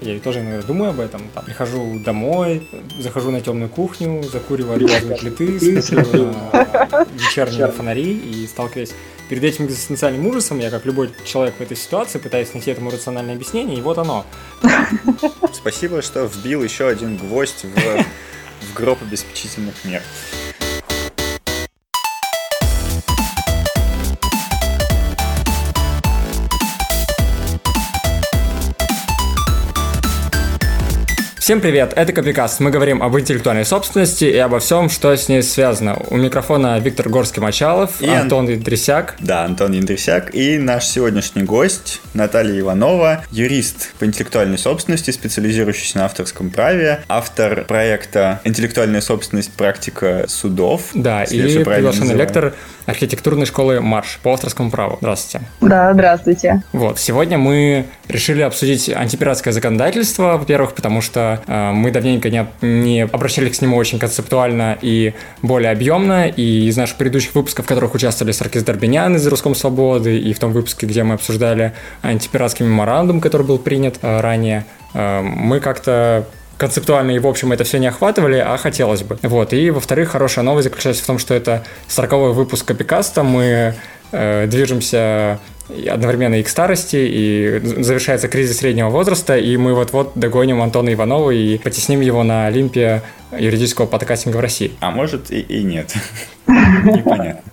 Я тоже иногда думаю об этом. Там, прихожу домой, захожу на темную кухню, закуриваю от плиты, смотрю на вечерние фонари и сталкиваюсь перед этим экзистенциальным ужасом, я, как любой человек в этой ситуации, пытаюсь найти этому рациональное объяснение, и вот оно. Спасибо, что вбил еще один гвоздь в, в гроб обеспечительных мер. Всем привет, это Копикаст. Мы говорим об интеллектуальной собственности и обо всем, что с ней связано. У микрофона Виктор Горский-Мочалов, и Антон Индрисяк. Да, Антон Индрисяк. И наш сегодняшний гость Наталья Иванова, юрист по интеллектуальной собственности, специализирующийся на авторском праве, автор проекта «Интеллектуальная собственность. Практика судов». Да, и приглашенный лектор архитектурной школы Марш по авторскому праву. Здравствуйте. Да, здравствуйте. Вот, сегодня мы решили обсудить антипиратское законодательство, во-первых, потому что э, мы давненько не, не обращались к нему очень концептуально и более объемно, и из наших предыдущих выпусков, в которых участвовали Саркис Дорбинян из «Русском свободы», и в том выпуске, где мы обсуждали антипиратский меморандум, который был принят э, ранее, э, мы как-то концептуально и в общем это все не охватывали, а хотелось бы. Вот. И, во-вторых, хорошая новость заключается в том, что это 40 выпуск Копикаста, мы э, движемся одновременно и к старости, и завершается кризис среднего возраста, и мы вот-вот догоним Антона Иванова и потесним его на Олимпе юридического подкастинга в России. А может и, и нет. Непонятно.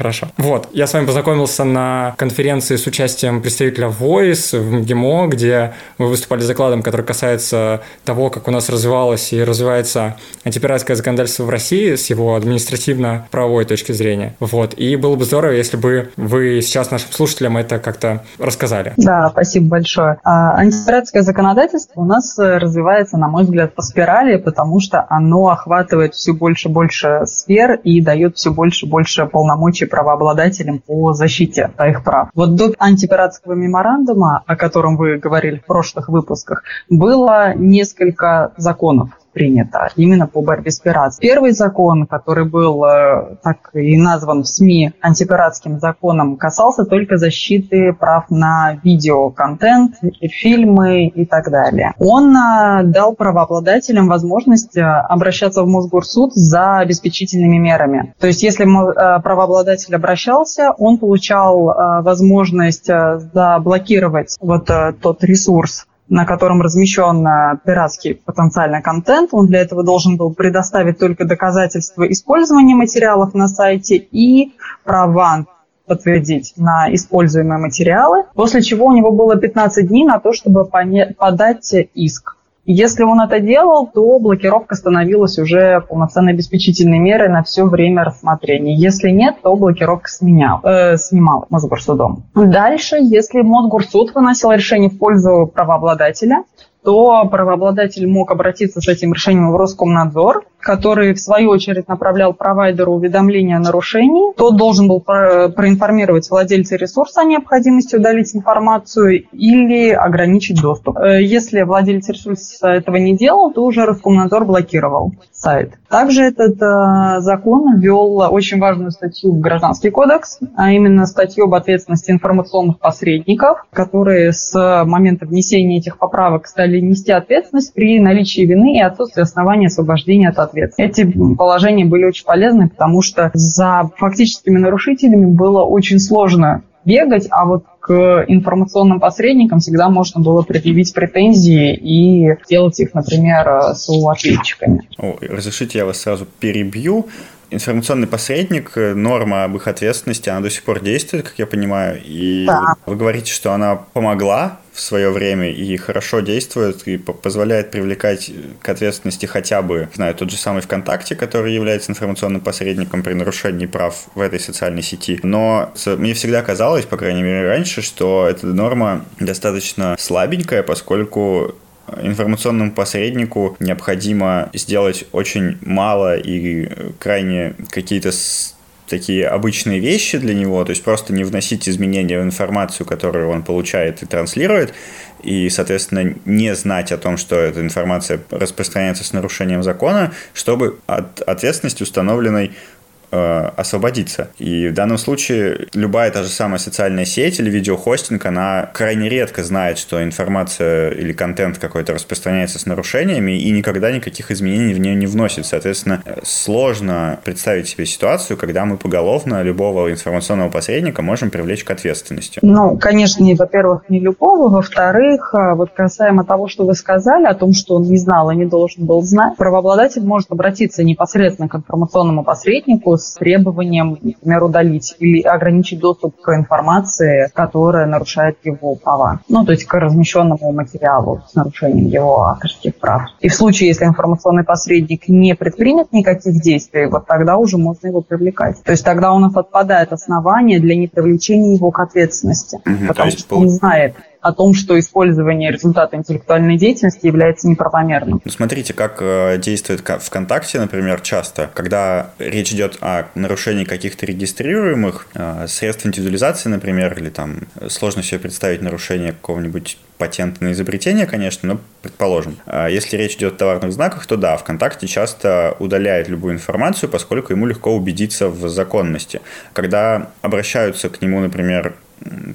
Хорошо. Вот, я с вами познакомился на конференции с участием представителя Voice в МГИМО, где вы выступали с докладом, который касается того, как у нас развивалось и развивается антипиратское законодательство в России с его административно-правовой точки зрения. Вот, и было бы здорово, если бы вы сейчас нашим слушателям это как-то рассказали. Да, спасибо большое. А, антипиратское законодательство у нас развивается, на мой взгляд, по спирали, потому что оно охватывает все больше и больше сфер и дает все больше и больше полномочий правообладателям по защите их прав. Вот до антипиратского меморандума, о котором вы говорили в прошлых выпусках, было несколько законов принято именно по борьбе с пиратством. Первый закон, который был э, так и назван в СМИ антипиратским законом, касался только защиты прав на видеоконтент, фильмы и так далее. Он э, дал правообладателям возможность э, обращаться в Мосгорсуд за обеспечительными мерами. То есть если правообладатель обращался, он получал возможность заблокировать вот тот ресурс, на котором размещен э, пиратский потенциальный контент. Он для этого должен был предоставить только доказательства использования материалов на сайте и права подтвердить на используемые материалы, после чего у него было 15 дней на то, чтобы подать иск. Если он это делал, то блокировка становилась уже полноценной обеспечительной мерой на все время рассмотрения. Если нет, то блокировка сменял, э, снимала Мосгорсудом. Дальше, если Мосгорсуд выносил решение в пользу правообладателя, то правообладатель мог обратиться с этим решением в Роскомнадзор, который, в свою очередь, направлял провайдеру уведомление о нарушении. Тот должен был проинформировать владельца ресурса о необходимости удалить информацию или ограничить доступ. Э, если владелец ресурса этого не делал, то уже Роскомнадзор блокировал сайт. Также этот э, закон ввел очень важную статью в Гражданский кодекс, а именно статью об ответственности информационных посредников, которые с момента внесения этих поправок стали нести ответственность при наличии вины и отсутствии основания освобождения от ответственности. Эти положения были очень полезны, потому что за фактическими нарушителями было очень сложно бегать, а вот к информационным посредникам всегда можно было предъявить претензии и сделать их, например, с ответчиками. разрешите, я вас сразу перебью информационный посредник, норма об их ответственности, она до сих пор действует, как я понимаю. И да. вы говорите, что она помогла свое время и хорошо действует и позволяет привлекать к ответственности хотя бы, знаю, тот же самый ВКонтакте, который является информационным посредником при нарушении прав в этой социальной сети. Но мне всегда казалось, по крайней мере раньше, что эта норма достаточно слабенькая, поскольку информационному посреднику необходимо сделать очень мало и крайне какие-то такие обычные вещи для него, то есть просто не вносить изменения в информацию, которую он получает и транслирует, и, соответственно, не знать о том, что эта информация распространяется с нарушением закона, чтобы от ответственности установленной э, освободиться. И в данном случае любая та же самая социальная сеть или видеохостинг, она крайне редко знает, что информация или контент какой-то распространяется с нарушениями и никогда никаких изменений в нее не вносит. Соответственно, сложно представить себе ситуацию, когда мы поголовно любого информационного посредника можем привлечь к ответственности. Ну, конечно, во-первых, не любого. Во-вторых, э, вот касаемо того, что вы сказали, о том, что он не знал и не должен был знать, правообладатель может обратиться непосредственно к информационному посреднику с требованием, например, удалить или ограничить доступ к информации, которая нарушает его права. Ну, то есть к размещенному материалу с нарушением его авторских прав. И в случае, если информационный посредник не предпримет никаких действий, вот тогда уже можно его привлекать. То есть тогда у нас отпадает основание для непривлечения его к ответственности. Угу, потому что он знает, о том, что использование результата интеллектуальной деятельности является неправомерным. Ну, смотрите, как э, действует ВКонтакте, например, часто, когда речь идет о нарушении каких-то регистрируемых э, средств индивидуализации, например, или там сложно себе представить нарушение какого-нибудь патента на изобретение, конечно, но предположим. А если речь идет о товарных знаках, то да, ВКонтакте часто удаляет любую информацию, поскольку ему легко убедиться в законности. Когда обращаются к нему, например,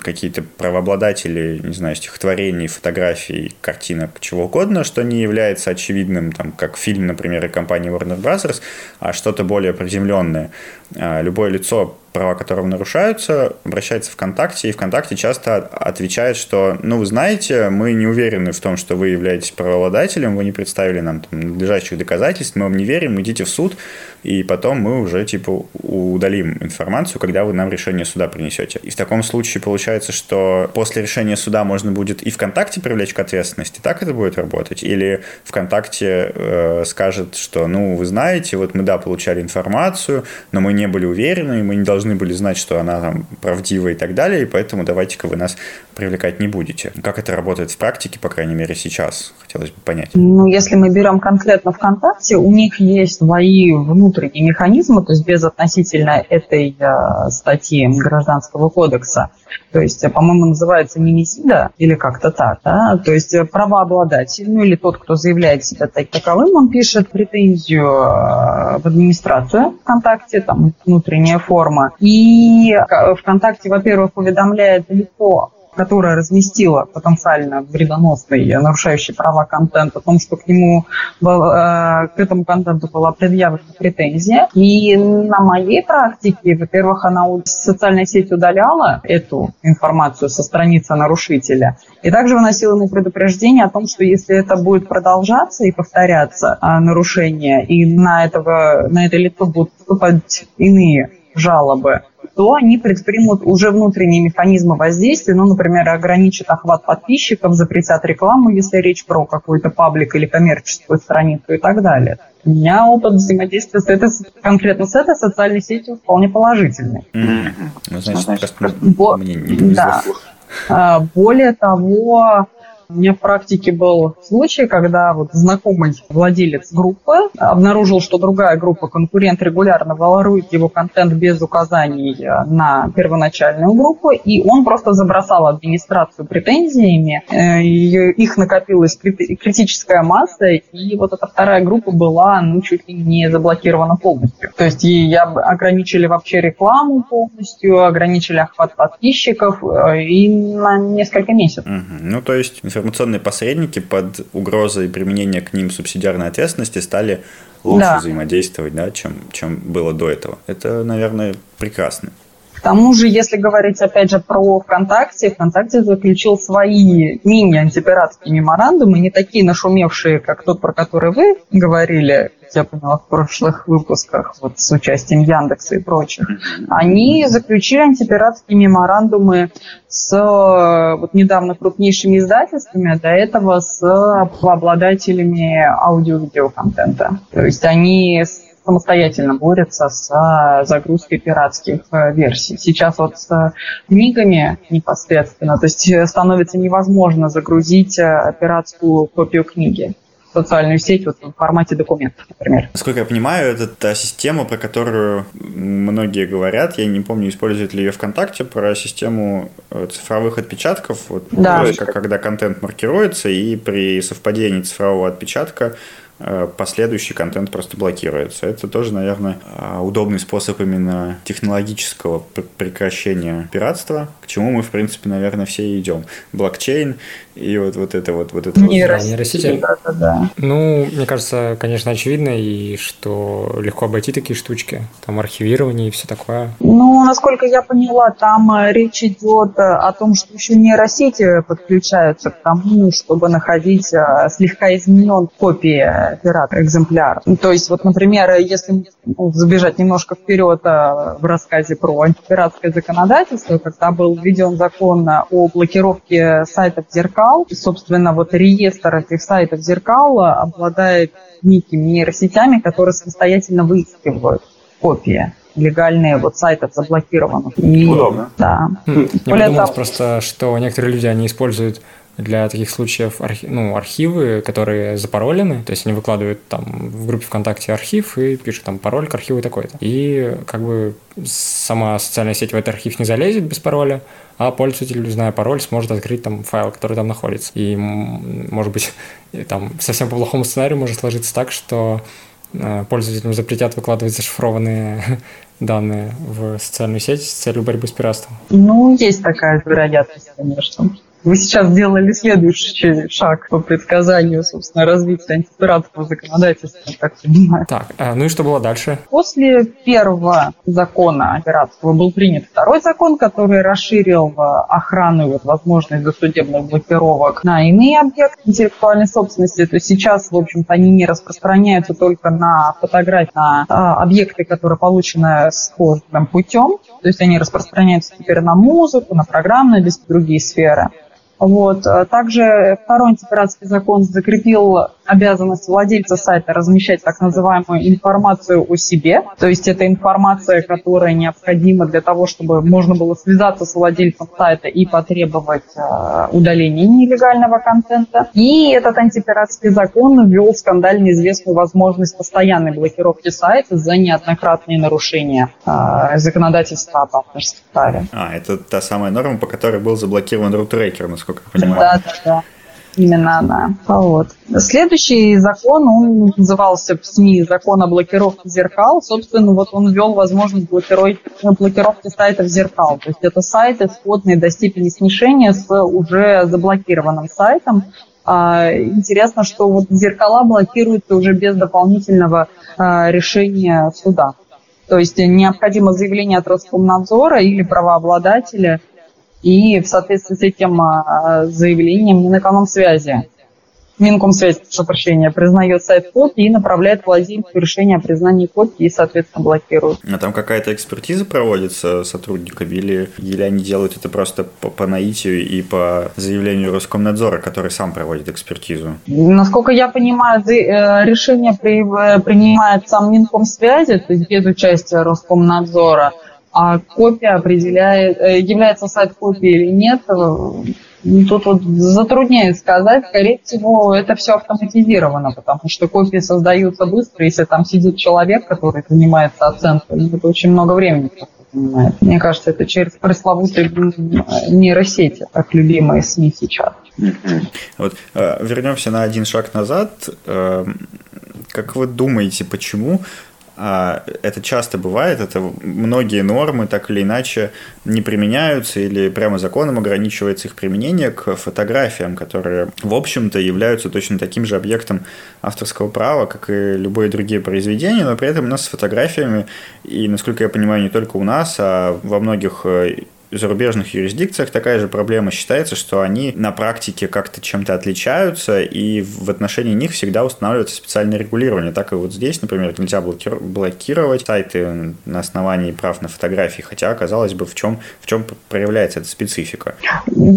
какие-то правообладатели, не знаю, стихотворений, фотографий, картинок, чего угодно, что не является очевидным, там, как фильм, например, компании Warner Bros., а что-то более приземленное. А, любое лицо права которого нарушаются, обращается в ВКонтакте, и ВКонтакте часто отвечает, что, ну, вы знаете, мы не уверены в том, что вы являетесь правообладателем, вы не представили нам там, надлежащих доказательств, мы вам не верим, идите в суд, и потом мы уже, типа, удалим информацию, когда вы нам решение суда принесете. И в таком случае получается, что после решения суда можно будет и ВКонтакте привлечь к ответственности, так это будет работать? Или ВКонтакте э, скажет, что, ну, вы знаете, вот мы, да, получали информацию, но мы не были уверены, мы не должны должны были знать, что она там правдива и так далее, и поэтому давайте-ка вы нас привлекать не будете. Как это работает в практике, по крайней мере, сейчас? Хотелось бы понять. Ну, если мы берем конкретно ВКонтакте, у них есть свои внутренние механизмы, то есть без относительно этой э, статьи Гражданского кодекса. То есть, э, по-моему, называется немесида или как-то так, да? То есть э, правообладатель, ну или тот, кто заявляет себя так, таковым, он пишет претензию э, в администрацию ВКонтакте, там внутренняя форма. И ВКонтакте, во-первых, уведомляет лицо которая разместила потенциально вредоносный, нарушающий права контент, о том, что к нему, был, э, к этому контенту была предъявлена претензия. И на моей практике, во-первых, она социальная сеть удаляла эту информацию со страницы нарушителя, и также выносила ему предупреждение о том, что если это будет продолжаться и повторяться а, нарушение, и на, этого, на это лицо будут поступать иные жалобы, то они предпримут уже внутренние механизмы воздействия, ну, например, ограничат охват подписчиков, запретят рекламу, если речь про какой-то паблик или коммерческую страницу и так далее. У меня опыт взаимодействия с этой, конкретно с этой социальной сетью вполне положительный. Mm-hmm. Ну, значит, значит, Бо- мне не Да. А, более того, у меня в практике был случай, когда вот знакомый владелец группы обнаружил, что другая группа, конкурент, регулярно ворует его контент без указаний на первоначальную группу, и он просто забросал администрацию претензиями, э, их накопилась критическая масса, и вот эта вторая группа была, ну, чуть ли не заблокирована полностью. То есть ей ограничили вообще рекламу полностью, ограничили охват подписчиков э, и на несколько месяцев. Угу. Ну, то есть информационные посредники под угрозой применения к ним субсидиарной ответственности стали лучше да. взаимодействовать, да, чем, чем было до этого. Это, наверное, прекрасно. К тому же, если говорить опять же про ВКонтакте, ВКонтакте заключил свои мини-антипиратские меморандумы, не такие нашумевшие, как тот, про который вы говорили, я поняла, в прошлых выпусках вот с участием Яндекса и прочих, они заключили антипиратские меморандумы с вот недавно крупнейшими издательствами, а до этого с обладателями аудио-видеоконтента. То есть они самостоятельно борются с загрузкой пиратских э, версий. Сейчас вот с книгами непосредственно, то есть становится невозможно загрузить э, пиратскую копию книги социальную сеть вот в формате документов, например. Насколько я понимаю, это та система, про которую многие говорят, я не помню, используют ли ее ВКонтакте, про систему э, цифровых отпечатков, вот, да. то есть, как, когда контент маркируется, и при совпадении цифрового отпечатка э, последующий контент просто блокируется. Это тоже, наверное, э, удобный способ именно технологического прекращения пиратства, к чему мы, в принципе, наверное, все идем. Блокчейн и вот, вот это вот... вот это нейросети. Вот. нейросети. Да, да, да. Ну, мне кажется, конечно, очевидно, и что легко обойти такие штучки. Там архивирование и все такое. Ну, насколько я поняла, там речь идет о том, что еще нейросети подключаются к тому, чтобы находить э, слегка изменен копии пирата экземпляр. То есть, вот, например, если ну, забежать немножко вперед э, в рассказе про антипиратское законодательство, когда был введен закон о блокировке сайтов зеркал, и, собственно, вот реестр этих сайтов зеркал обладает некими нейросетями, которые самостоятельно выискивают копии легальные вот сайтов заблокированных. И, Удобно. Да. Хм. Я подумал просто, что некоторые люди, они используют для таких случаев архи- ну, архивы, которые запаролены, то есть они выкладывают там в группе ВКонтакте архив и пишут там пароль к архиву такой-то. И как бы сама социальная сеть в этот архив не залезет без пароля, а пользователь, зная пароль, сможет открыть там файл, который там находится. И, может быть, там совсем по плохому сценарию может сложиться так, что э, пользователям запретят выкладывать зашифрованные данные в социальную сеть с целью борьбы с пиратством? Ну, есть такая вероятность, конечно. Вы сейчас сделали следующий шаг по предсказанию, собственно, развития антипиратского законодательства, как понимаю. Так, а, ну и что было дальше? После первого закона пиратского был принят второй закон, который расширил охрану и вот возможность досудебных блокировок на иные объекты интеллектуальной собственности. То есть сейчас, в общем-то, они не распространяются только на фотографии, на а, объекты, которые получены схожим путем. То есть они распространяются теперь на музыку, на программные, другие сферы. Вот. А также второй антипиратский закон закрепил обязанность владельца сайта размещать так называемую информацию о себе. То есть это информация, которая необходима для того, чтобы можно было связаться с владельцем сайта и потребовать э, удаления нелегального контента. И этот антипиратский закон ввел скандально известную возможность постоянной блокировки сайта за неоднократные нарушения э, законодательства об авторском праве. А, это та самая норма, по которой был заблокирован рутрекер, насколько я понимаю. Да, да, да. Именно она. Вот. Следующий закон, он назывался в СМИ закон о блокировке зеркал. Собственно, вот он ввел возможность блокировки сайтов зеркал. То есть это сайты, сходные до степени смешения с уже заблокированным сайтом. А, интересно, что вот зеркала блокируются уже без дополнительного а, решения суда. То есть необходимо заявление от Роскомнадзора или правообладателя – и в соответствии с этим а, заявлением Минэкономсвязи Минкомсвязь, прошу прощения, признает сайт копии и направляет владельцу решение о признании копии и, соответственно, блокирует. А там какая-то экспертиза проводится сотрудниками или, или они делают это просто по, по наитию и по заявлению Роскомнадзора, который сам проводит экспертизу? Насколько я понимаю, э, решение э, принимает сам Минкомсвязи, то есть без участия Роскомнадзора – а копия определяет, э, является сайт копией или нет, э, тут вот затрудняет сказать. Скорее всего, это все автоматизировано, потому что копии создаются быстро. Если там сидит человек, который занимается оценкой, это очень много времени занимает. Мне кажется, это через пресловутые нейросети, так любимые СМИ сейчас. Вот э, вернемся на один шаг назад. Как вы думаете, почему это часто бывает, это многие нормы так или иначе не применяются или прямо законом ограничивается их применение к фотографиям, которые, в общем-то, являются точно таким же объектом авторского права, как и любые другие произведения, но при этом у нас с фотографиями, и, насколько я понимаю, не только у нас, а во многих э, зарубежных юрисдикциях такая же проблема считается, что они на практике как-то чем-то отличаются, и в отношении них всегда устанавливается специальное регулирование. Так и вот здесь, например, нельзя блокировать сайты на основании прав на фотографии, хотя, казалось бы, в чем, в чем проявляется эта специфика?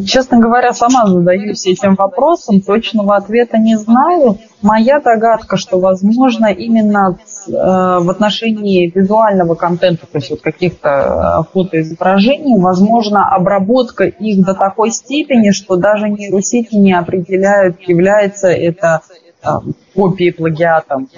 Честно говоря, сама задаюсь этим вопросом, точного ответа не знаю. Моя догадка, что, возможно, именно в отношении визуального контента, то есть вот каких-то э, фотоизображений, возможно, обработка их до такой степени, что даже нейросети не определяют, является это э, копией плагиатом,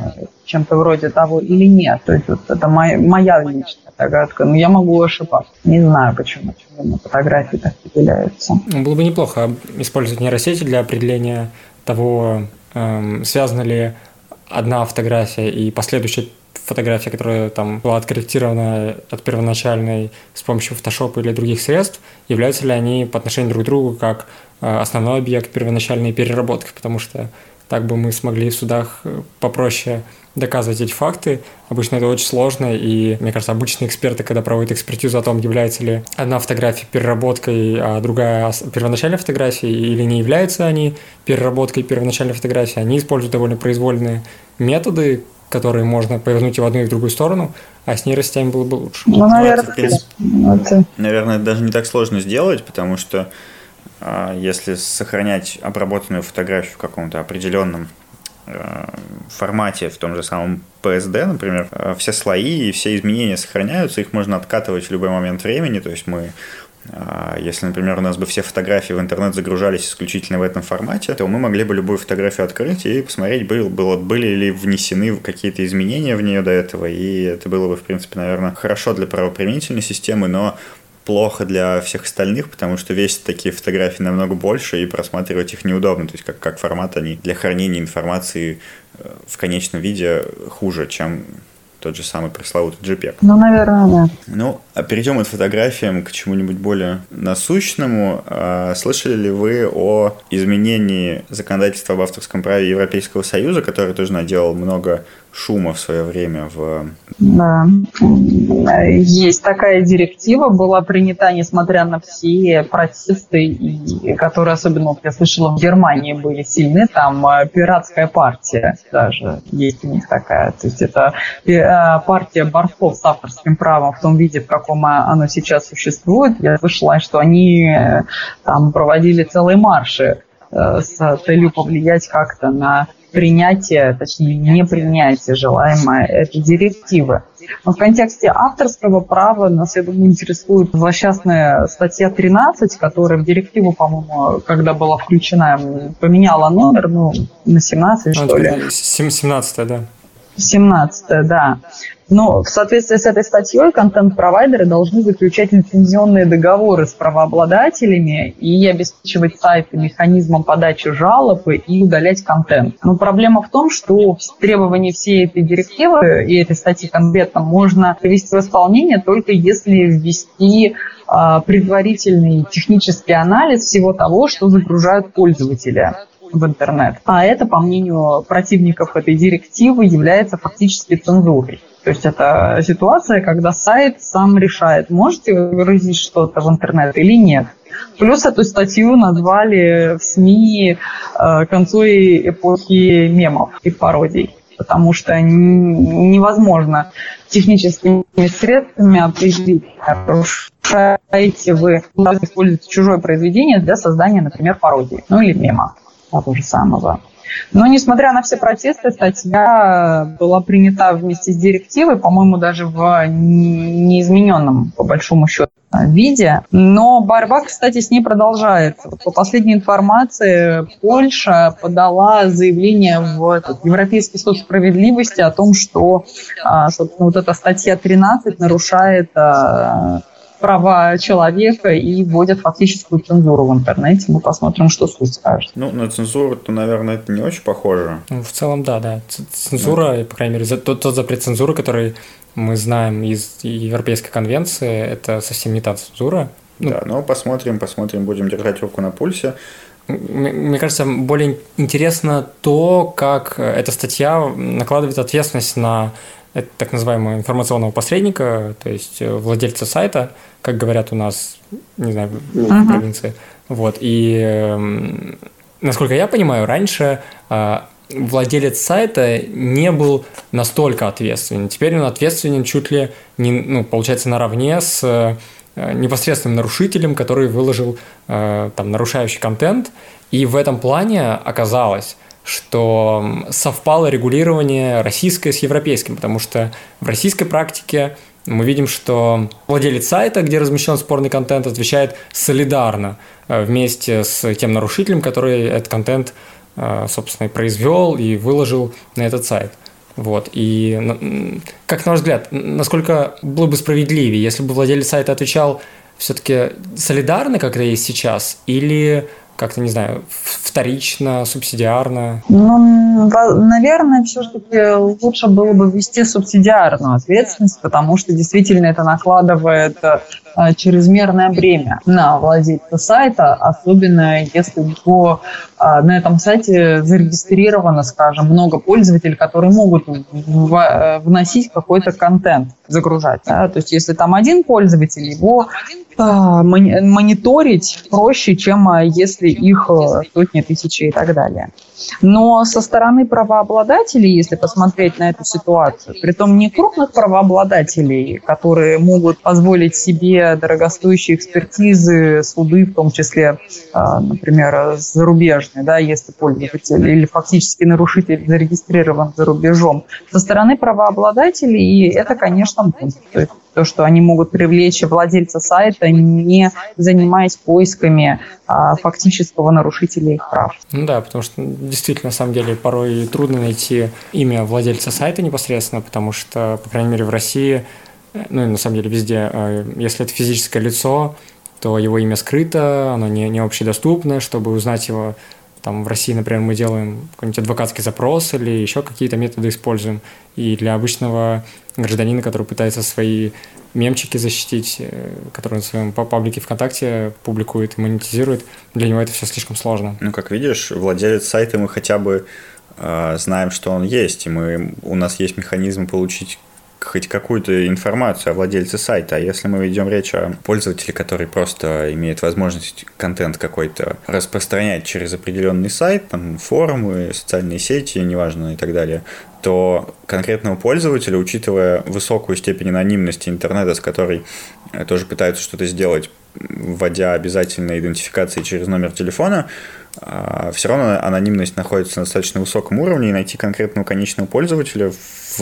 чем-то вроде того или нет. То есть вот это моя, моя личная догадка. Но я могу ошибаться. Не знаю, почему, почему на фотографии так определяются. Было бы неплохо использовать нейросети для определения того, Эм, связано ли одна фотография и последующая фотография, которая там была откорректирована от первоначальной с помощью Photoshop или других средств, являются ли они по отношению друг к другу как э, основной объект первоначальной переработки, потому что так бы мы смогли в судах э, попроще доказывать эти факты. Обычно это очень сложно, и, мне кажется, обычные эксперты, когда проводят экспертизу о том, является ли одна фотография переработкой, а другая первоначальной фотографией, или не являются они переработкой первоначальной фотографии, они используют довольно произвольные методы, которые можно повернуть и в одну, и в другую сторону, а с нейросетями было бы лучше. Ну, наверное, это, принципе, это... наверное, это даже не так сложно сделать, потому что если сохранять обработанную фотографию в каком-то определенном а, формате, в том же самом PSD, например, а, все слои и все изменения сохраняются, их можно откатывать в любой момент времени, то есть мы а, если, например, у нас бы все фотографии в интернет загружались исключительно в этом формате, то мы могли бы любую фотографию открыть и посмотреть, был, было, были ли внесены какие-то изменения в нее до этого, и это было бы, в принципе, наверное, хорошо для правоприменительной системы, но плохо для всех остальных, потому что весят такие фотографии намного больше, и просматривать их неудобно. То есть как, как формат они для хранения информации э, в конечном виде хуже, чем тот же самый пресловутый JPEG. Ну, наверное, да. Ну, а перейдем от фотографиям к чему-нибудь более насущному. А, слышали ли вы о изменении законодательства об авторском праве Европейского Союза, который тоже наделал много шума в свое время в... Да, есть такая директива, была принята, несмотря на все протесты, которые особенно, я слышала, в Германии были сильны, там э, пиратская партия даже есть у них такая, то есть это э, партия борцов с авторским правом в том виде, в каком оно сейчас существует. Я слышала, что они э, там проводили целые марши с целью повлиять как-то на принятие, точнее не принятие желаемой этой директивы. Но в контексте авторского права нас, я думаю, интересует злосчастная статья 13, которая в директиву, по-моему, когда была включена, поменяла номер, ну, на 17, что ли. 17, да. 17, да. Но в соответствии с этой статьей контент-провайдеры должны заключать лицензионные договоры с правообладателями и обеспечивать сайты механизмом подачи жалоб и удалять контент. Но проблема в том, что требования всей этой директивы и этой статьи конкретно можно привести в исполнение только если ввести а, предварительный технический анализ всего того, что загружают пользователи в интернет. А это, по мнению противников этой директивы, является фактически цензурой. То есть это ситуация, когда сайт сам решает, можете вы выразить что-то в интернет или нет. Плюс эту статью назвали в СМИ э, концой эпохи мемов и пародий, потому что невозможно техническими средствами определить, нарушаете вы используете чужое произведение для создания, например, пародии, ну или мема того же самого. Но, несмотря на все протесты, статья была принята вместе с директивой, по-моему, даже в неизмененном, по большому счету, виде. Но борьба, кстати, с ней продолжается. По последней информации, Польша подала заявление в этот Европейский суд справедливости о том, что, а, собственно, вот эта статья 13 нарушает а, права человека и вводят фактическую цензуру в интернете. Мы посмотрим, что суд скажет. Ну, на цензуру, то, наверное, это не очень похоже. Ну, в целом, да, да. Цензура, да. по крайней мере, тот, тот запрет цензуры, который мы знаем из Европейской конвенции, это совсем не та цензура. Ну, да, но посмотрим, посмотрим, будем держать руку на пульсе. Мне кажется, более интересно то, как эта статья накладывает ответственность на так называемого информационного посредника, то есть владельца сайта, как говорят у нас, не знаю, в uh-huh. провинции. Вот, и э, насколько я понимаю, раньше э, владелец сайта не был настолько ответственен. Теперь он ответственен чуть ли не, ну, получается, наравне с э, непосредственным нарушителем, который выложил э, там нарушающий контент. И в этом плане оказалось, что совпало регулирование российское с европейским, потому что в российской практике мы видим, что владелец сайта, где размещен спорный контент, отвечает солидарно э, вместе с тем нарушителем, который этот контент, э, собственно, и произвел и выложил на этот сайт. Вот. И как на ваш взгляд, насколько было бы справедливее, если бы владелец сайта отвечал все-таки солидарно, как это есть сейчас, или как-то, не знаю, вторично, субсидиарно? Ну, наверное, все-таки лучше было бы ввести субсидиарную ответственность, потому что действительно это накладывает э, чрезмерное бремя на владельца сайта, особенно если его э, на этом сайте зарегистрировано, скажем, много пользователей, которые могут э, вносить какой-то контент, загружать. Да? То есть если там один пользователь, его мониторить проще, чем если их сотни тысяч и так далее. Но со стороны правообладателей, если посмотреть на эту ситуацию, при том не крупных правообладателей, которые могут позволить себе дорогостоящие экспертизы, суды, в том числе, а, например, зарубежные, да, если пользователь или фактически нарушитель зарегистрирован за рубежом, со стороны правообладателей это, конечно, то то, что они могут привлечь владельца сайта, не занимаясь поисками а, фактического нарушителя их прав. Ну да, потому что действительно, на самом деле, порой трудно найти имя владельца сайта непосредственно, потому что, по крайней мере, в России, ну и на самом деле везде, э, если это физическое лицо, то его имя скрыто, оно не, не общедоступно, чтобы узнать его там в России, например, мы делаем какой-нибудь адвокатский запрос или еще какие-то методы используем. И для обычного гражданина, который пытается свои мемчики защитить, э, который на своем паблике ВКонтакте публикует и монетизирует, для него это все слишком сложно. Ну, как видишь, владелец сайта мы хотя бы э, знаем, что он есть, и мы, у нас есть механизм получить хоть какую-то информацию о владельце сайта. А если мы ведем речь о пользователе, который просто имеет возможность контент какой-то распространять через определенный сайт, там, форумы, социальные сети, неважно и так далее, то конкретного пользователя, учитывая высокую степень анонимности интернета, с которой э, тоже пытаются что-то сделать, вводя обязательно идентификации через номер телефона, а, все равно анонимность находится на достаточно высоком уровне, и найти конкретного конечного пользователя в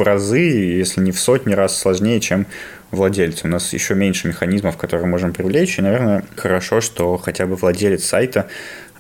разы, если не в сотни раз сложнее, чем владельцу. У нас еще меньше механизмов, которые можем привлечь, и, наверное, хорошо, что хотя бы владелец сайта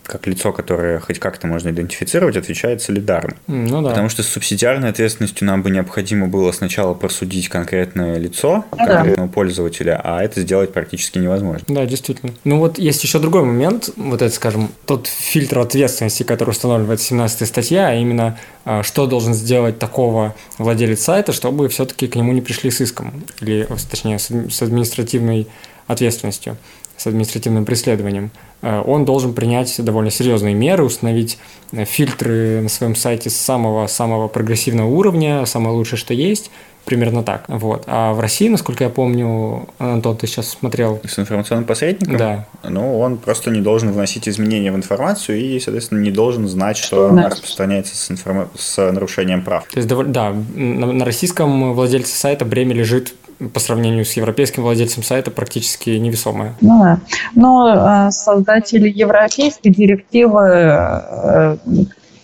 как лицо, которое хоть как-то можно идентифицировать, отвечает солидарно. Ну да. Потому что с субсидиарной ответственностью нам бы необходимо было сначала просудить конкретное лицо, ну, конкретного да. пользователя, а это сделать практически невозможно. Да, действительно. Ну вот есть еще другой момент, вот это, скажем, тот фильтр ответственности, который устанавливает 17 статья, а именно а, что должен сделать такого владелец сайта, чтобы все-таки к нему не пришли с иском, или, точнее, с административной ответственностью с административным преследованием, э, он должен принять довольно серьезные меры, установить э, фильтры на своем сайте с самого-самого прогрессивного уровня, самое лучшее, что есть, примерно так. Вот. А в России, насколько я помню, Антон, ты сейчас смотрел... С информационным посредником? Да. Ну, он просто не должен вносить изменения в информацию и, соответственно, не должен знать, что да. распространяется с, информ... с нарушением прав. То есть, да, на российском владельце сайта бремя лежит по сравнению с европейским владельцем сайта практически невесомая. Ну да. Но э, создатели европейской директивы э,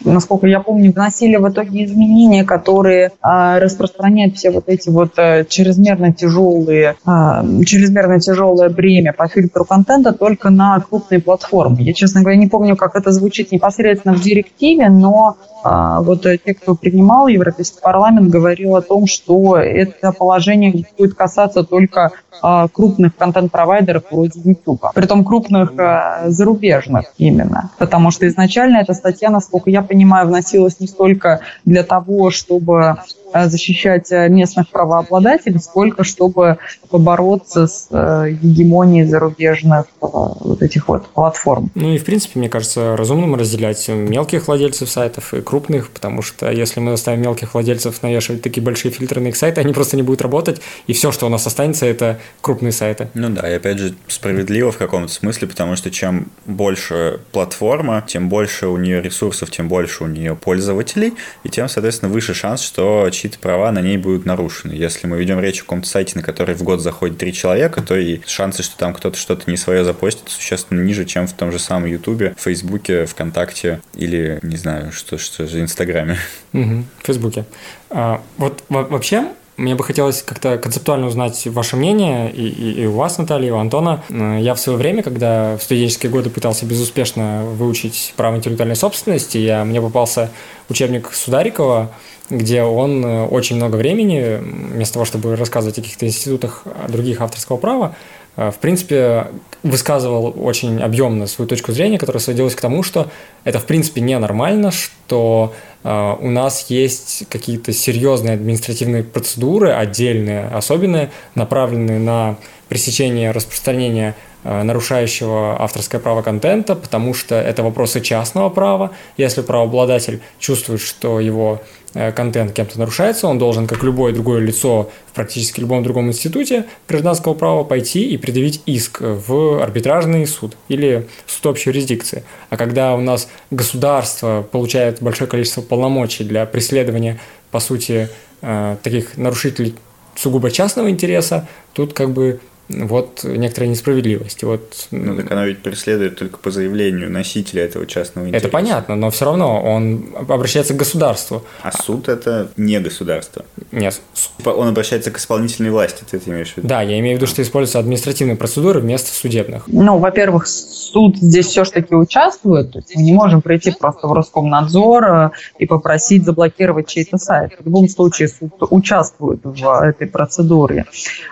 насколько я помню, вносили в итоге изменения, которые а, распространяют все вот эти вот а, чрезмерно тяжелые, а, чрезмерно тяжелое бремя по фильтру контента только на крупные платформы. Я, честно говоря, не помню, как это звучит непосредственно в директиве, но вот те, кто принимал Европейский парламент, говорил о том, что это положение будет касаться только а, крупных контент-провайдеров вроде YouTube. Притом крупных а, зарубежных именно. Потому что изначально эта статья, насколько я понимаю, вносилась не столько для того, чтобы Э, защищать э, местных правообладателей, сколько чтобы побороться с э, гегемонией зарубежных вот этих вот платформ. Ну и в принципе, мне кажется, разумным разделять мелких владельцев сайтов и крупных, потому что если мы заставим мелких владельцев навешивать такие большие фильтры на их сайты, они просто не будут работать, и все, что у нас останется, это крупные сайты. Ну да, и опять же справедливо в каком-то смысле, потому что чем больше платформа, тем больше у нее ресурсов, тем больше у нее пользователей, и тем, соответственно, выше шанс, что чьи-то права на ней будут нарушены. Если мы ведем речь о каком-то сайте, на который в год заходит три человека, то и шансы, что там кто-то что-то не свое запостит, существенно ниже, чем в том же самом Ютубе, Фейсбуке, ВКонтакте или, не знаю, что, что же, Инстаграме. Угу, Фейсбуке. А, вот вообще, мне бы хотелось как-то концептуально узнать ваше мнение, и, и, и у вас, Наталья, и у Антона. Я в свое время, когда в студенческие годы пытался безуспешно выучить право интеллектуальной собственности, я, мне попался учебник Сударикова, где он э, очень много времени, вместо того, чтобы рассказывать о каких-то институтах других авторского права, в принципе, высказывал очень объемно свою точку зрения, которая сводилась к тому, что это, в принципе, ненормально, что у нас есть какие-то серьезные административные процедуры, отдельные, особенные, направленные на пресечение распространения Э, нарушающего авторское право контента, потому что это вопросы частного права. Если правообладатель чувствует, что его э, контент кем-то нарушается, он должен, как любое другое лицо в практически любом другом институте гражданского права, пойти и предъявить иск в арбитражный суд или суд общей юрисдикции. А когда у нас государство получает большое количество полномочий для преследования, по сути, э, таких нарушителей сугубо частного интереса, тут как бы вот некоторая несправедливость. Вот... Ну, так она ведь преследует только по заявлению носителя этого частного интереса. Это понятно, но все равно он обращается к государству. А суд – это не государство? Нет. Он обращается к исполнительной власти, ты это имеешь в виду? Да, я имею в виду, что используются административные процедуры вместо судебных. Ну, во-первых, суд здесь все-таки участвует. То есть мы не можем прийти просто в Роскомнадзор э, и попросить заблокировать чей-то сайт. В любом случае суд участвует в этой процедуре.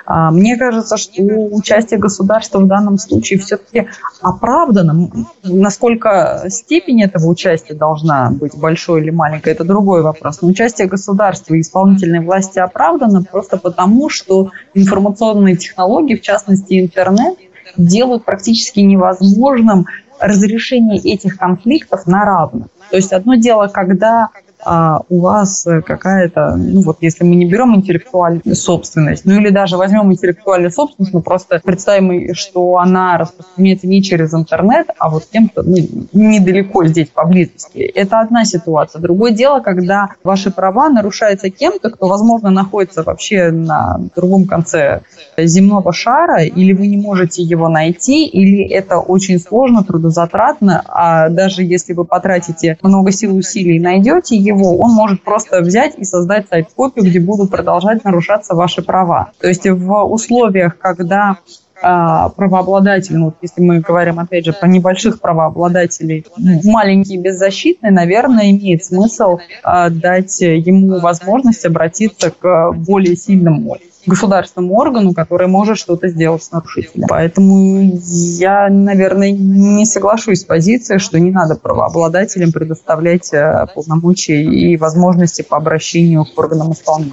А, мне кажется, что участие государства в данном случае все-таки оправдано. Насколько степень этого участия должна быть большой или маленькой, это другой вопрос. Но участие государства и исполнительной власти оправдано просто потому, что информационные технологии, в частности интернет, делают практически невозможным разрешение этих конфликтов на равных. То есть одно дело, когда а у вас какая-то, ну вот если мы не берем интеллектуальную собственность, ну или даже возьмем интеллектуальную собственность, ну просто представим, что она распространяется не через интернет, а вот кем-то ну, недалеко здесь, поблизости. Это одна ситуация. Другое дело, когда ваши права нарушаются кем-то, кто, возможно, находится вообще на другом конце земного шара, или вы не можете его найти, или это очень сложно, трудозатратно, а даже если вы потратите много сил и усилий найдете его, он может просто взять и создать сайт-копию, где будут продолжать нарушаться ваши права. То есть в условиях, когда а, правообладатель, ну, если мы говорим, опять же, про небольших правообладателей, маленький беззащитный, наверное, имеет смысл а, дать ему возможность обратиться к более сильному государственному органу, который может что-то сделать с нарушителем. Поэтому я, наверное, не соглашусь с позицией, что не надо правообладателям предоставлять э, полномочия и возможности по обращению к органам исполнения.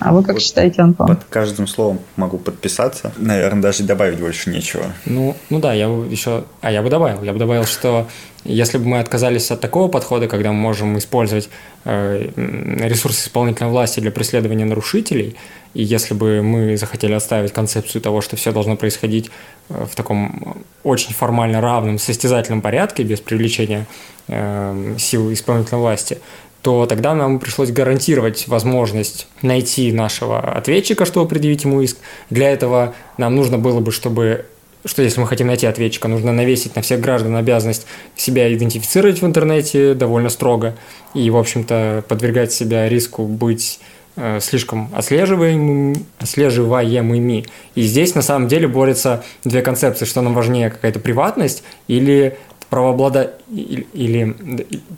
А вы как вот считаете, Антон? Под каждым словом могу подписаться. Наверное, даже добавить больше нечего. Ну, ну да, я еще... А я бы добавил. Я бы добавил, что если бы мы отказались от такого подхода, когда мы можем использовать э, ресурсы исполнительной власти для преследования нарушителей, и если бы мы захотели оставить концепцию того, что все должно происходить э, в таком очень формально равном состязательном порядке, без привлечения э, сил исполнительной власти, то тогда нам пришлось гарантировать возможность найти нашего ответчика, чтобы предъявить ему иск. Для этого нам нужно было бы, чтобы что если мы хотим найти ответчика, нужно навесить на всех граждан обязанность себя идентифицировать в интернете довольно строго и, в общем-то, подвергать себя риску быть э, слишком отслеживаемыми, отслеживаемыми. И здесь на самом деле борются две концепции, что нам важнее какая-то приватность или правооблада или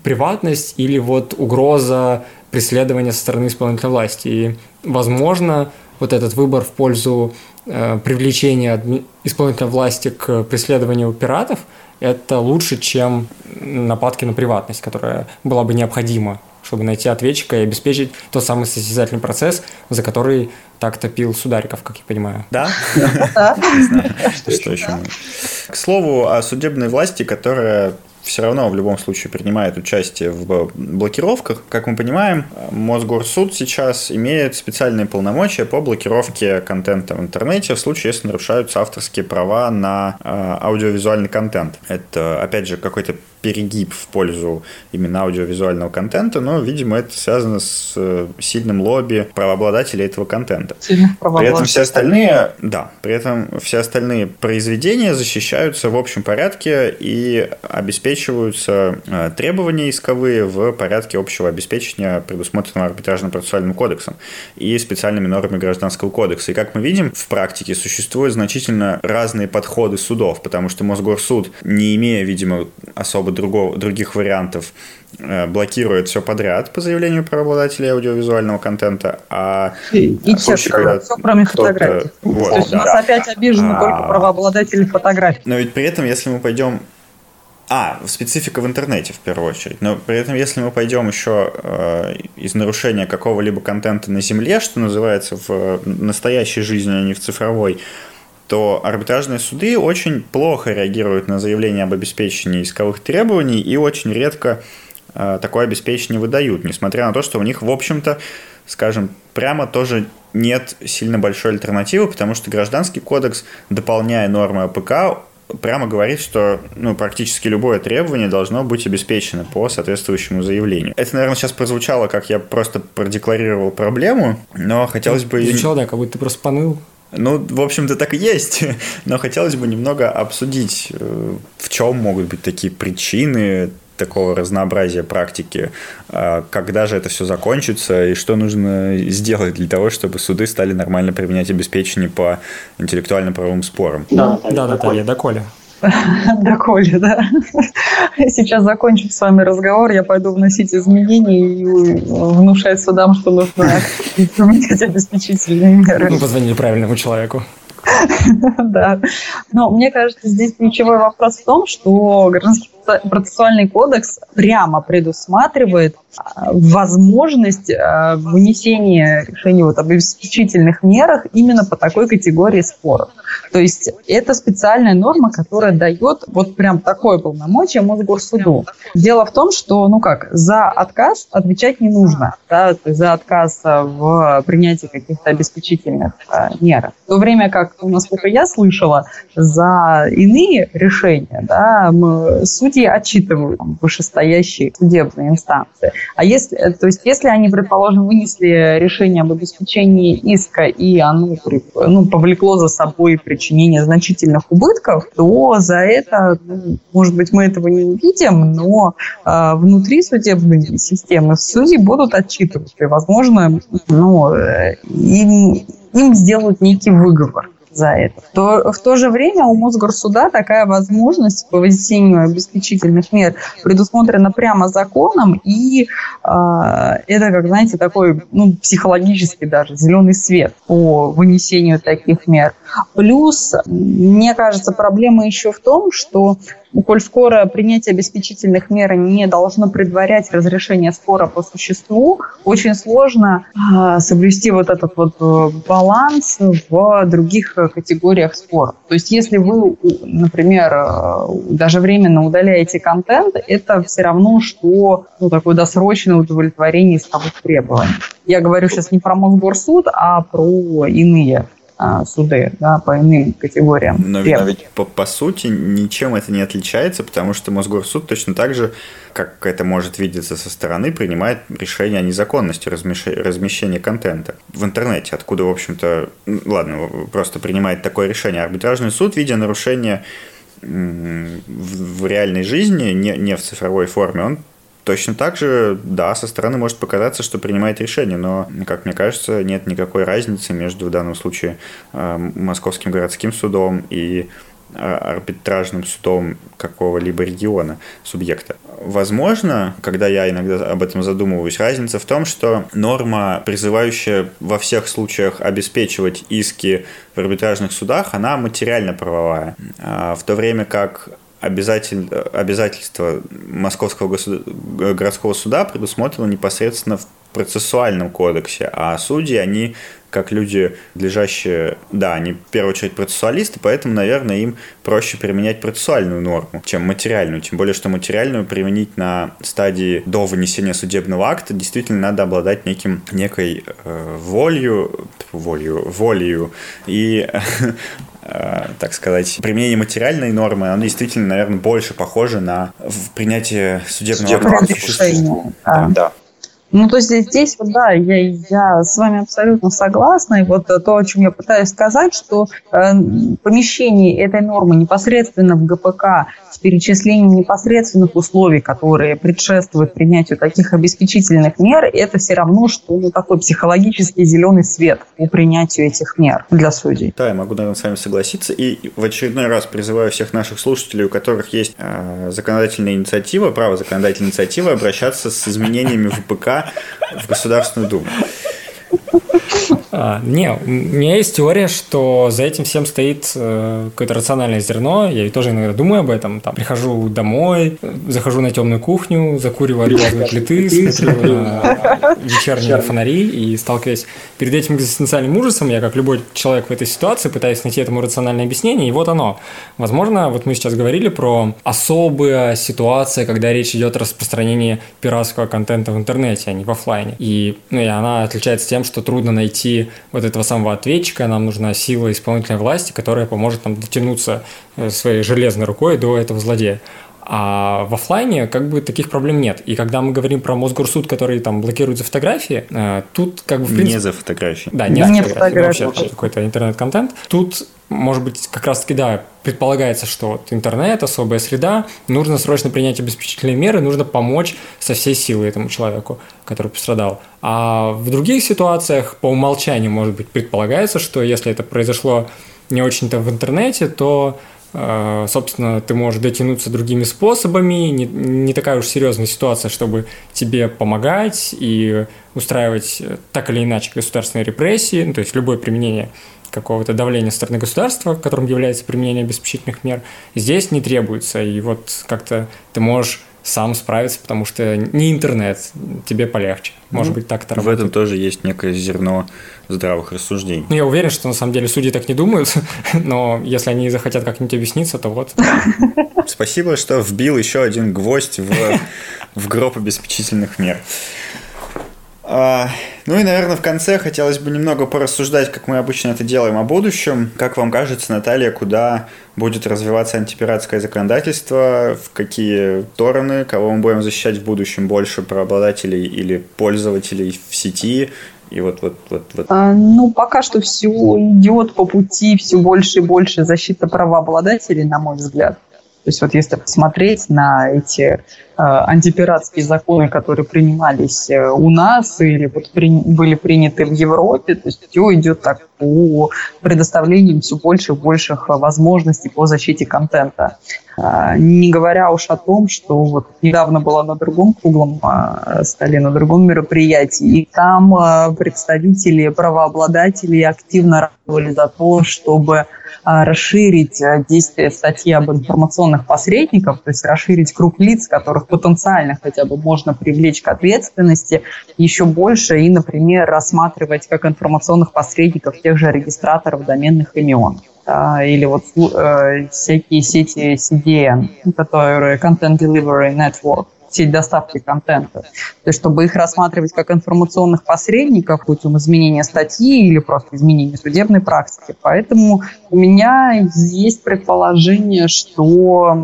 приватность или вот угроза преследования со стороны исполнительной власти. И, возможно, вот этот выбор в пользу э, привлечения исполнительной власти к преследованию пиратов это лучше, чем нападки на приватность, которая была бы необходима чтобы найти ответчика и обеспечить тот самый состязательный процесс, за который так топил Судариков, как я понимаю. Да? Что еще? К слову о судебной власти, которая все равно в любом случае принимает участие в блокировках. Как мы понимаем, Мосгорсуд сейчас имеет специальные полномочия по блокировке контента в интернете в случае, если нарушаются авторские права на э, аудиовизуальный контент. Это, опять же, какой-то перегиб в пользу именно аудиовизуального контента, но, видимо, это связано с э, сильным лобби правообладателей этого контента. При этом все остальные, да, при этом все остальные произведения защищаются в общем порядке и обеспечиваются э, требования исковые в порядке общего обеспечения, предусмотренного арбитражным процессуальным кодексом и специальными нормами Гражданского кодекса. И как мы видим, в практике существуют значительно разные подходы судов, потому что Мосгорсуд, не имея, видимо, особо другого, других вариантов э, блокирует все подряд по заявлению правообладателей аудиовизуального контента, а и, и случае, когда все, кроме фотографий. Вот, То есть да. у нас опять обижены а... только правообладатели фотографий. Но ведь при этом, если мы пойдем а, специфика в интернете в первую очередь. Но при этом, если мы пойдем еще э, из нарушения какого-либо контента на Земле, что называется, в настоящей жизни, а не в цифровой, то арбитражные суды очень плохо реагируют на заявления об обеспечении исковых требований и очень редко э, такое обеспечение выдают, несмотря на то, что у них, в общем-то, скажем, прямо тоже нет сильно большой альтернативы, потому что гражданский кодекс, дополняя нормы АПК, прямо говорит, что ну, практически любое требование должно быть обеспечено по соответствующему заявлению. Это, наверное, сейчас прозвучало, как я просто продекларировал проблему, но хотелось бы... Звучало, да, как будто ты просто поныл. Ну, в общем-то, так и есть. Но хотелось бы немного обсудить, э, в чем могут быть такие причины такого разнообразия практики, а когда же это все закончится и что нужно сделать для того, чтобы суды стали нормально применять обеспечение по интеллектуально-правовым спорам. Да, да, Наталья, доколе. Доколе, да. Сейчас закончим с вами разговор, я пойду вносить изменения и внушать судам, что нужно применять обеспечительные меры. Ну, позвонили правильному человеку. Да. Но мне кажется, здесь ключевой вопрос в том, что гражданский процессуальный кодекс прямо предусматривает а, возможность а, вынесения решений вот об обеспечительных мерах именно по такой категории споров. То есть это специальная норма, которая дает вот прям такое полномочие Мосгорсуду. Дело в том, что, ну как, за отказ отвечать не нужно, да, за отказ в принятии каких-то обеспечительных а, мер. В то время как, насколько я слышала, за иные решения, да, мы, судьи отчитывают там, вышестоящие судебные инстанции. А если, то есть, если они, предположим, вынесли решение об обеспечении иска, и оно ну, повлекло за собой причинение значительных убытков, то за это, ну, может быть, мы этого не увидим, но э, внутри судебной системы судьи будут отчитывать, и, возможно, ну, э, им, им сделают некий выговор за это. То, в то же время у Мосгорсуда такая возможность по вынесению обеспечительных мер предусмотрена прямо законом, и э, это, как знаете, такой ну, психологический даже зеленый свет по вынесению таких мер. Плюс, мне кажется, проблема еще в том, что коль скоро принятие обеспечительных мер не должно предварять разрешение спора по существу, очень сложно э, соблюсти вот этот вот э, баланс в других категориях споров. То есть если вы, например, э, даже временно удаляете контент, это все равно, что ну, такое досрочное удовлетворение исковых требований. Я говорю сейчас не про Мосгорсуд, а про иные а, суды да, по иным категориям. Но, но ведь по, по сути ничем это не отличается, потому что Мосгорсуд точно так же, как это может видеться со стороны, принимает решение о незаконности размещения контента в интернете, откуда, в общем-то, ладно, просто принимает такое решение. Арбитражный суд, видя нарушение в реальной жизни, не, не в цифровой форме, он Точно так же, да, со стороны может показаться, что принимает решение, но, как мне кажется, нет никакой разницы между в данном случае э, Московским городским судом и э, арбитражным судом какого-либо региона, субъекта. Возможно, когда я иногда об этом задумываюсь, разница в том, что норма, призывающая во всех случаях обеспечивать иски в арбитражных судах, она материально-правовая. А в то время как обязатель, обязательство Московского государ... городского суда предусмотрено непосредственно в процессуальном кодексе, а судьи, они как люди, лежащие, да, они в первую очередь процессуалисты, поэтому, наверное, им проще применять процессуальную норму, чем материальную. Тем более, что материальную применить на стадии до вынесения судебного акта действительно надо обладать неким, некой э, волью, волью, волею и э, так сказать, применение материальной нормы, оно действительно, наверное, больше похоже на принятие судебного акта. Решение. Да. да. Ну, то есть здесь, вот, да, я, я с вами абсолютно согласна. И вот то, о чем я пытаюсь сказать, что э, помещение этой нормы непосредственно в ГПК с перечислением непосредственных условий, которые предшествуют принятию таких обеспечительных мер, это все равно, что ну, такой психологический зеленый свет по принятию этих мер для судей. Да, я могу, наверное, с вами согласиться. И в очередной раз призываю всех наших слушателей, у которых есть э, законодательная инициатива, право законодательной инициативы, обращаться с изменениями в ПК в Государственную Думу. А, не, у меня есть теория, что за этим всем стоит э, какое-то рациональное зерно. Я тоже иногда думаю об этом. Там прихожу домой, захожу на темную кухню, закуриваю от газовой плиты, смотрю на вечерние фонари и сталкиваясь перед этим экзистенциальным ужасом, я, как любой человек в этой ситуации, пытаюсь найти этому рациональное объяснение, и вот оно. Возможно, вот мы сейчас говорили про особые ситуации, когда речь идет о распространении пиратского контента в интернете, а не в офлайне. И, ну, и она отличается тем, что трудно найти вот этого самого ответчика, нам нужна сила исполнительной власти, которая поможет нам дотянуться э, своей железной рукой до этого злодея. А в офлайне как бы таких проблем нет. И когда мы говорим про Мосгорсуд, который там блокирует за фотографии, э, тут как бы в принципе... Не за фотографии. Да, не да, за фотографии. Вообще какой-то интернет-контент. Тут может быть, как раз-таки, да, предполагается, что вот интернет, особая среда, нужно срочно принять обеспечительные меры, нужно помочь со всей силой этому человеку, который пострадал. А в других ситуациях по умолчанию, может быть, предполагается, что если это произошло не очень-то в интернете, то собственно, ты можешь дотянуться другими способами, не, не такая уж серьезная ситуация, чтобы тебе помогать и устраивать так или иначе государственные репрессии, ну, то есть любое применение какого-то давления со стороны государства, которым является применение обеспечительных мер, здесь не требуется. И вот как-то ты можешь сам справиться, потому что не интернет, тебе полегче. Может ну, быть, так это работает. В этом тоже есть некое зерно здравых рассуждений. Ну, я уверен, что на самом деле судьи так не думают, но если они захотят как-нибудь объясниться, то вот. Спасибо, что вбил еще один гвоздь в, в гроб обеспечительных мер. А, ну и, наверное, в конце хотелось бы немного порассуждать, как мы обычно это делаем, о будущем. Как вам кажется, Наталья, куда будет развиваться антипиратское законодательство, в какие стороны, кого мы будем защищать в будущем больше, правообладателей или пользователей в сети, и вот, вот, вот, вот. А, ну, пока что все идет по пути все больше и больше защита правообладателей, на мой взгляд. То есть вот если посмотреть на эти э, антипиратские законы, которые принимались э, у нас или вот при, были приняты в Европе, то есть все идет так по предоставлению все больше и больших возможностей по защите контента. Э, не говоря уж о том, что вот недавно была на другом круглом э, столе, на другом мероприятии, и там э, представители правообладателей активно работали за то, чтобы расширить э, действие статьи об информационных посредниках, то есть расширить круг лиц, которых потенциально хотя бы можно привлечь к ответственности еще больше и, например, рассматривать как информационных посредников тех же регистраторов доменных имен. Или вот э, всякие сети CDN, которые Content Delivery Network сеть доставки контента. То есть, чтобы их рассматривать как информационных посредников путем изменения статьи или просто изменения судебной практики. Поэтому у меня есть предположение, что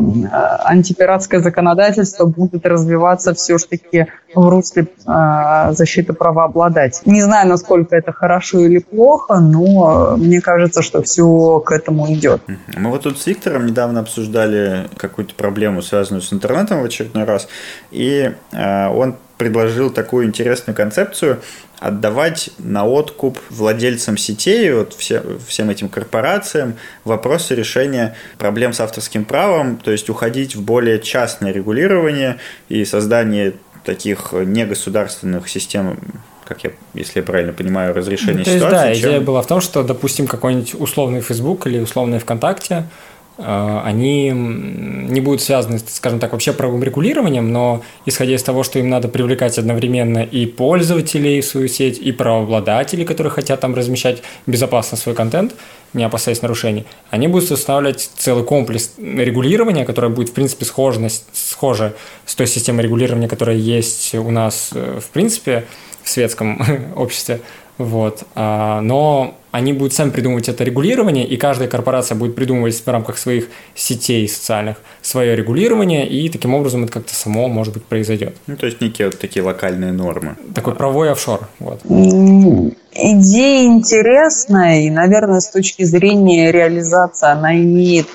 антипиратское законодательство будет развиваться все-таки в русле э, защиты правообладателей. Не знаю, насколько это хорошо или плохо, но мне кажется, что все к этому идет. Мы вот тут с Виктором недавно обсуждали какую-то проблему, связанную с интернетом в очередной раз, и э, он предложил такую интересную концепцию отдавать на откуп владельцам сетей, вот все, всем этим корпорациям, вопросы решения проблем с авторским правом, то есть уходить в более частное регулирование и создание таких негосударственных систем как я, если я правильно понимаю, разрешения То есть, ситуации. Да, чем... идея была в том, что, допустим, какой-нибудь условный Facebook или условный ВКонтакте Э, они не будут связаны, скажем так, вообще правовым регулированием, но исходя из того, что им надо привлекать одновременно и пользователей в свою сеть, и правообладателей, которые хотят там размещать безопасно свой контент, не опасаясь нарушений, они будут устанавливать целый комплекс регулирования, которое будет, в принципе, схоже, схоже с той системой регулирования, которая есть у нас, э, в принципе, в светском обществе. Вот. А, но они будут сами придумывать это регулирование, и каждая корпорация будет придумывать в рамках своих сетей социальных свое регулирование, и таким образом это как-то само, может быть, произойдет. Ну, то есть некие вот такие локальные нормы. Такой правой офшор. Вот. Идея интересная, и, наверное, с точки зрения реализации она имеет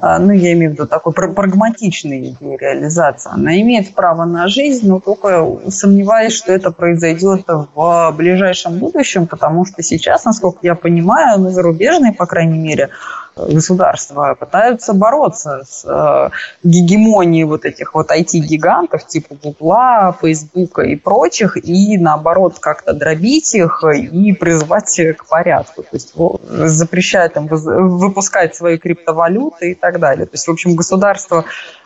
а, ну, я имею в виду такой прагматичной реализации, она имеет право на жизнь, но только сомневаюсь, что это произойдет в ближайшем будущем, потому что сейчас, насколько я понимаю, на зарубежные, по крайней мере, государства пытаются бороться с э, гегемонией вот этих вот IT-гигантов типа Гугла, Фейсбука и прочих, и наоборот как-то дробить их и призывать к порядку. То есть запрещать им выпускать свои криптовалюты и так далее. То есть, в общем, государство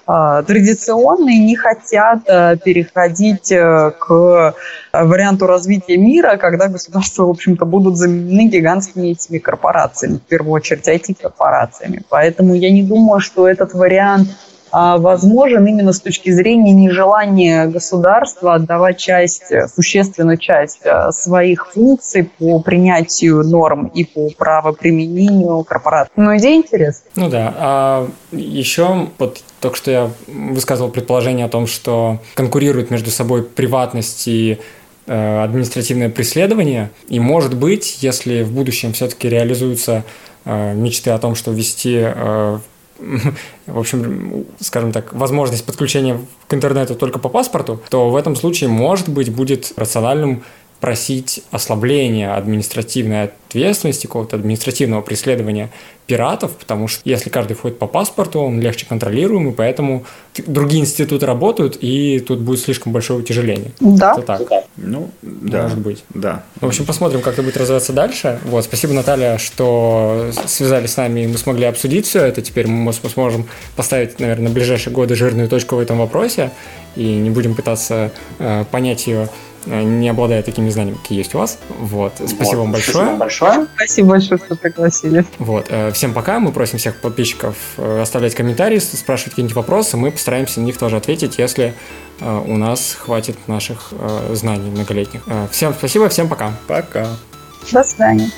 традиционные не хотят э, переходить э, к варианту развития мира, когда государства, в общем-то, будут заменены гигантскими этими корпорациями, в первую очередь IT-корпорациями. Поэтому я не думаю, что этот вариант возможен именно с точки зрения нежелания государства отдавать часть, существенную часть а, своих функций по принятию норм и по правоприменению корпораций. Но идея интересная. Ну да. А еще вот только что я высказывал предположение о том, что конкурируют между собой приватность и э, административное преследование. И может быть, если в будущем все-таки реализуются э, мечты о том, что ввести э, в общем, скажем так, возможность подключения к интернету только по паспорту, то в этом случае, может быть, будет рациональным просить ослабления административной ответственности, какого-то административного преследования пиратов, потому что если каждый входит по паспорту, он легче контролируемый, поэтому другие институты работают, и тут будет слишком большое утяжеление. Да. Это так. Ну, да. Может быть. Да. В общем, посмотрим, как это будет развиваться дальше. Вот, спасибо, Наталья, что связались с нами, и мы смогли обсудить все это. Теперь мы сможем поставить, наверное, на ближайшие годы жирную точку в этом вопросе, и не будем пытаться э, понять ее не обладая такими знаниями, какие есть у вас. Вот. Спасибо вот. вам большое. Спасибо большое. Спасибо большое, что пригласили. Вот. Э, всем пока. Мы просим всех подписчиков э, оставлять комментарии, спрашивать какие-нибудь вопросы. Мы постараемся на них тоже ответить, если у нас хватит наших знаний многолетних. Всем спасибо, всем пока. Пока. До свидания.